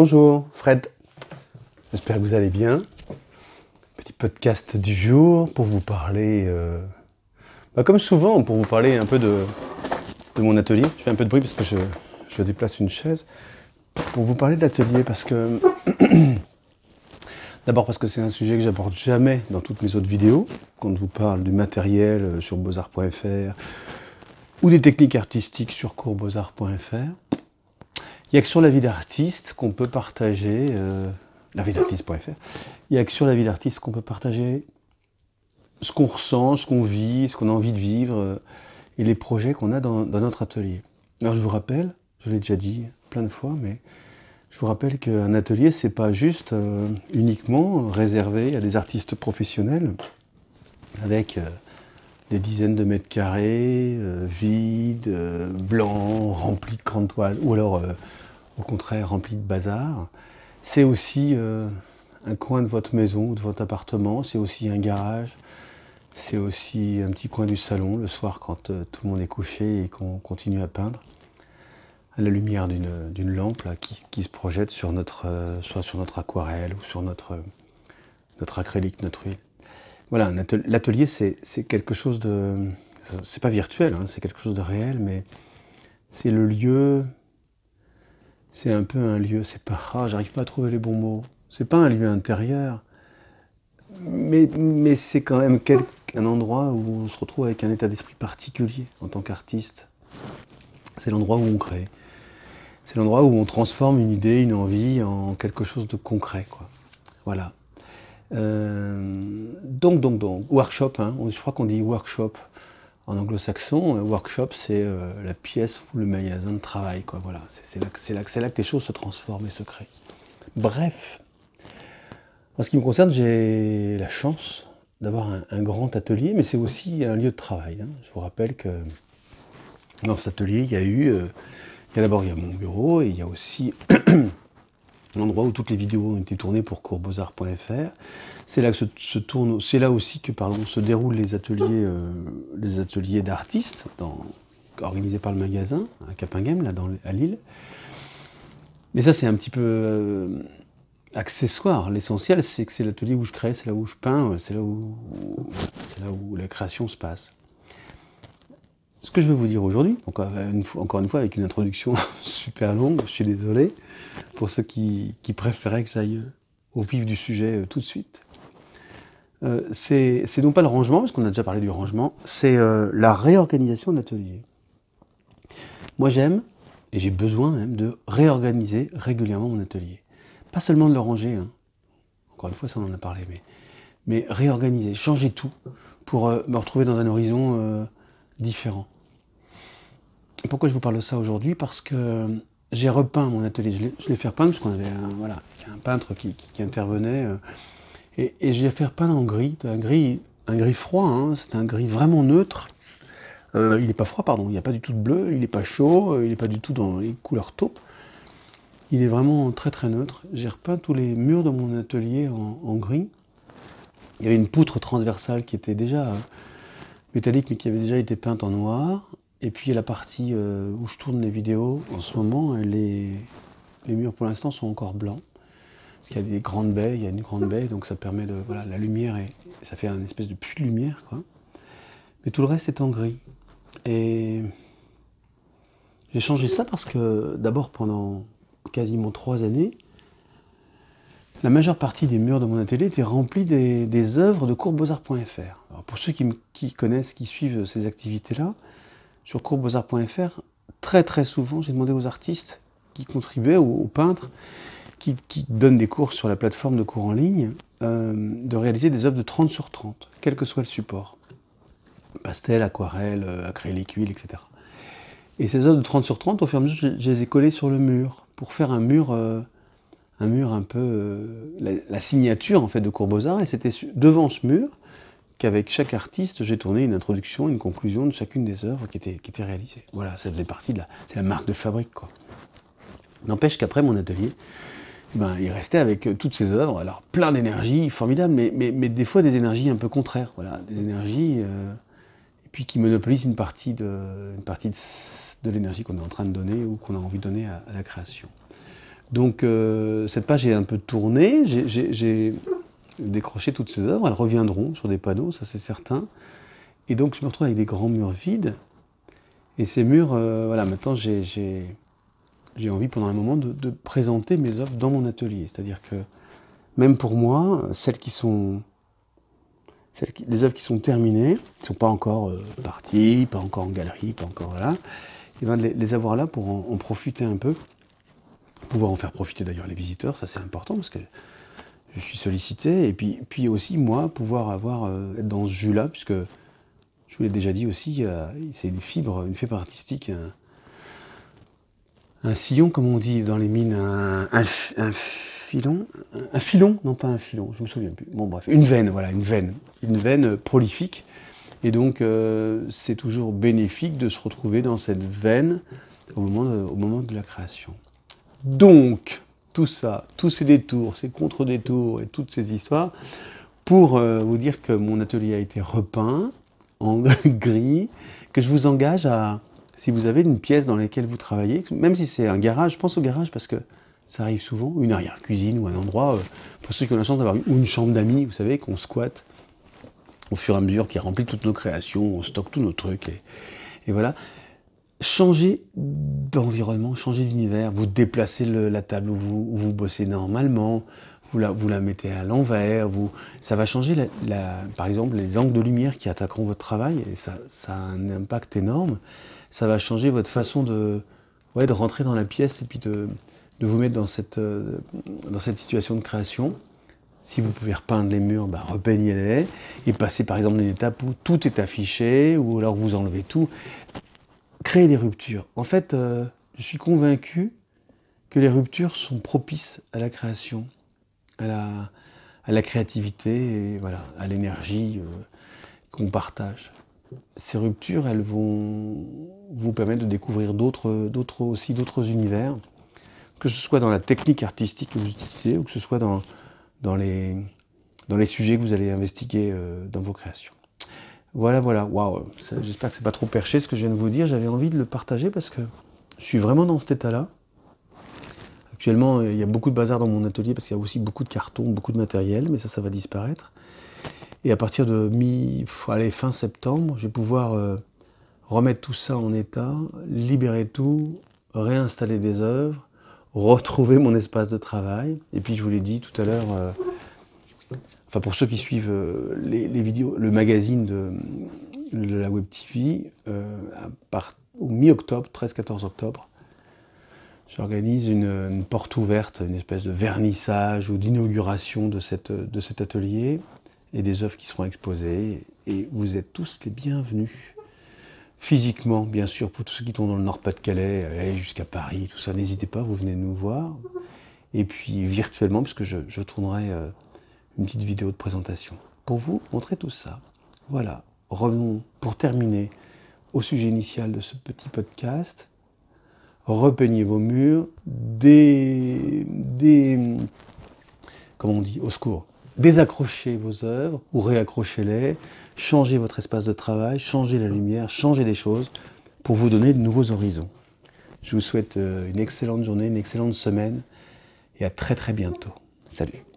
Bonjour, Fred. J'espère que vous allez bien. Petit podcast du jour pour vous parler, euh, bah, comme souvent, pour vous parler un peu de, mon atelier. Je fais un peu de bruit parce que je, je déplace une chaise. Pour vous parler de l'atelier, parce que. D'abord parce que c'est un sujet que j'aborde jamais dans toutes mes autres vidéos. Quand je vous parle du matériel euh, sur beaux-arts.fr ou des techniques artistiques sur coursbeaux-arts.fr. Il n'y a que sur la vie d'artiste qu'on peut partager, euh, il n'y a que sur la vie d'artiste qu'on peut partager ce qu'on ressent, ce qu'on vit, ce qu'on a envie de vivre euh, et les projets qu'on a dans, notre atelier. Alors je vous rappelle, je l'ai déjà dit plein de fois, mais je vous rappelle qu'un atelier, c'est pas juste euh, uniquement réservé à des artistes professionnels avec des dizaines de mètres carrés, euh, vides, euh, blancs, remplis de grandes toiles, ou alors euh, au contraire remplis de bazar. C'est aussi un coin de votre maison ou de votre appartement, c'est aussi un garage, c'est aussi un petit coin du salon le soir quand tout le monde est couché et qu'on continue à peindre à la lumière d'une lampe qui, se projette sur notre, soit sur notre aquarelle ou sur notre, notre acrylique, notre huile. Voilà, l'atelier, c'est quelque chose de. C'est pas virtuel, hein, c'est quelque chose de réel, mais c'est le lieu. C'est un peu un lieu. C'est pas. Ah, j'arrive pas à trouver les bons mots. C'est pas un lieu intérieur, mais, c'est quand même un endroit où on se retrouve avec un état d'esprit particulier en tant qu'artiste. C'est l'endroit où on crée. C'est l'endroit où on transforme une idée, une envie en quelque chose de concret. Voilà. Euh, donc, donc, donc, workshop, hein. je crois qu'on dit workshop en anglo-saxon. Euh, workshop, c'est euh, la pièce ou le magasin de travail. Quoi. Voilà, c'est là, là, que les choses se transforment et se créent. Bref, en ce qui me concerne, j'ai la chance d'avoir un, grand atelier, mais c'est aussi un lieu de travail. Hein. Je vous rappelle que dans cet atelier, il y a eu, il y a d'abord il y a mon bureau et il y a aussi l'endroit où toutes les vidéos ont été tournées pour coursbeauxarts.fr. C'est là que se, c'est là aussi que se déroulent les ateliers, euh, d'artistes organisés par le magasin à Capinghem, là à Lille. Mais ça c'est un petit peu euh, accessoire. L'essentiel c'est que c'est l'atelier où je crée, c'est là où je peins, c'est là où la création se passe. Ce que je veux vous dire aujourd'hui, encore une fois avec une introduction super longue, je suis désolé, pour ceux qui, préféraient que j'aille au vif du sujet euh, tout de suite. Euh, c'est non pas le rangement, parce qu'on a déjà parlé du rangement, c'est euh, la réorganisation de l'atelier. Moi j'aime, et j'ai besoin même, de réorganiser régulièrement mon atelier. Pas seulement de le ranger, hein. encore une fois ça on en a parlé, mais réorganiser, changer tout, pour me retrouver dans un horizon différent. Pourquoi je vous parle de ça aujourd'hui? Parce que j'ai repeint mon atelier. Je l'ai fait repeindre parce qu'on avait un, voilà, un peintre qui, intervenait. Euh, et, et je l'ai fait repeindre en gris, un gris, un gris froid. Hein, c'est un gris vraiment neutre. Euh, il n'est pas froid, pardon. Il n'y a pas du tout de bleu. Il n'est pas chaud. Euh, il n'est pas du tout dans les couleurs taupes. Il est vraiment très très neutre. J'ai repeint tous les murs de mon atelier en, gris. Il y avait une poutre transversale qui était déjà métallique, mais qui avait déjà été peinte en noir. Et puis la partie euh, où je tourne les vidéos, en ce moment, les, les murs pour l'instant sont encore blancs. Parce qu'il y a des grandes baies, il y a une grande baie, donc ça permet de. Voilà, la lumière, ça fait un espèce de puits de lumière, quoi. Mais tout le reste est en gris. Et j'ai changé ça parce que, d'abord, pendant quasiment trois années, la majeure partie des murs de mon atelier étaient remplis des, des œuvres de courbesarts.fr. Pour ceux qui, qui, connaissent, qui suivent ces activités-là, sur courbesarts.fr, très très souvent, j'ai demandé aux artistes qui contribuaient, aux, peintres, qui, donnent des cours sur la plateforme de cours en ligne, euh, de réaliser des œuvres de 30 sur 30, quel que soit le support. Pastel, aquarelle, euh, acrylique, huile, etc. Et ces œuvres de 30 sur 30, au fur et à mesure, je, les ai collées sur le mur, pour faire un mur, euh, un peu, la, signature en fait de Courbesart, et c'était devant ce mur, qu'avec chaque artiste, j'ai tourné une introduction, une conclusion de chacune des œuvres qui étaient, réalisées. Voilà, ça faisait partie de la, c'est la marque de fabrique, quoi. N'empêche qu'après mon atelier, ben, il restait avec euh, toutes ces œuvres, alors plein d'énergie, formidable, mais, mais, mais, des fois des énergies un peu contraires, voilà, des énergies, euh, et puis qui monopolisent une partie de, une partie de, l'énergie qu'on est en train de donner ou qu'on a envie de donner à, la création. Donc cette page est un peu tournée, j'ai décroché toutes ces œuvres, elles reviendront sur des panneaux, ça c'est certain. Et donc je me retrouve avec des grands murs vides. Et ces murs, voilà, maintenant j'ai envie pendant un moment de, présenter mes œuvres dans mon atelier. C'est-à-dire que même pour moi, celles qui sont les œuvres qui sont terminées, qui ne sont pas encore euh, parties, pas encore en galerie, pas encore là, et bien les, les, avoir là pour en, profiter un peu, pouvoir en faire profiter d'ailleurs les visiteurs, ça c'est important parce que je suis sollicité, et puis, puis aussi moi pouvoir avoir euh, être dans ce jus-là, puisque je vous l'ai déjà dit aussi, c'est une fibre, une fibre artistique un sillon, comme on dit dans les mines, un, filon, un, filon, non pas un filon, je me souviens plus. Bon bref, une veine, voilà, une veine, une veine prolifique. Et donc euh, c'est toujours bénéfique de se retrouver dans cette veine au moment au moment de la création. Donc tout ça, tous ces détours, ces contre-détours et toutes ces histoires, pour euh, vous dire que mon atelier a été repeint en gris, que je vous engage à, si vous avez une pièce dans laquelle vous travaillez, même si c'est un garage, je pense au garage parce que ça arrive souvent, une arrière-cuisine ou un endroit, euh, pour ceux qui ont la chance d'avoir une chambre d'amis, vous savez, qu'on squatte au fur et à mesure, qui remplit toutes nos créations, on stocke tous nos trucs, et, voilà. Changez d'environnement, changez d'univers, vous déplacez la table où vous, vous, bossez normalement, vous la, vous la mettez à l'envers, vous, ça va changer, par exemple, les angles de lumière qui attaqueront votre travail, et ça, a un impact énorme ça va changer votre façon de, ouais, de rentrer dans la pièce et puis de, de vous mettre dans cette, euh, dans cette situation de création. Si vous pouvez repeindre les murs, bah, repeignez-les et passez par exemple une étape où tout est affiché ou alors vous enlevez tout. Créez des ruptures. En fait, euh, je suis convaincu que les ruptures sont propices à la création, à la, créativité à l'énergie euh, qu'on partage ces ruptures, elles vont vous permettre de découvrir d'autres, aussi d'autres univers, que ce soit dans la technique artistique que vous utilisez ou que ce soit dans, dans, les, dans les sujets que vous allez investiguer euh, dans vos créations. Voilà, voilà, waouh, j'espère que c'est pas trop perché ce que je viens de vous dire, j'avais envie de le partager parce que je suis vraiment dans cet état-là. Actuellement, il y a beaucoup de bazar dans mon atelier parce qu'il y a aussi beaucoup de cartons, beaucoup de matériel, mais ça, ça va disparaître. Et à partir de mi, allez, fin septembre, je vais pouvoir euh, remettre tout ça en état, libérer tout, réinstaller des œuvres, retrouver mon espace de travail. Et puis je vous l'ai dit tout à l'heure, euh, enfin pour ceux qui suivent euh, les, vidéos, le magazine de, la Web TV, au mi-octobre, 13-14 octobre, j'organise une, porte ouverte, une espèce de vernissage ou d'inauguration de, de cet atelier et des œuvres qui seront exposées. Et vous êtes tous les bienvenus. Physiquement, bien sûr, pour tous ceux qui sont dans le Nord-Pas-de-Calais, jusqu'à Paris, tout ça, n'hésitez pas, vous venez nous voir. Et puis virtuellement, puisque je, je tournerai euh, une petite vidéo de présentation pour vous montrer tout ça. Voilà, revenons pour terminer au sujet initial de ce petit podcast. Repeignez vos murs, des, des comment on dit, au secours, désaccrochez vos œuvres ou réaccrochez-les, changez votre espace de travail, changez la lumière, changez des choses pour vous donner de nouveaux horizons. Je vous souhaite euh, une excellente journée, une excellente semaine et à très très bientôt. Salut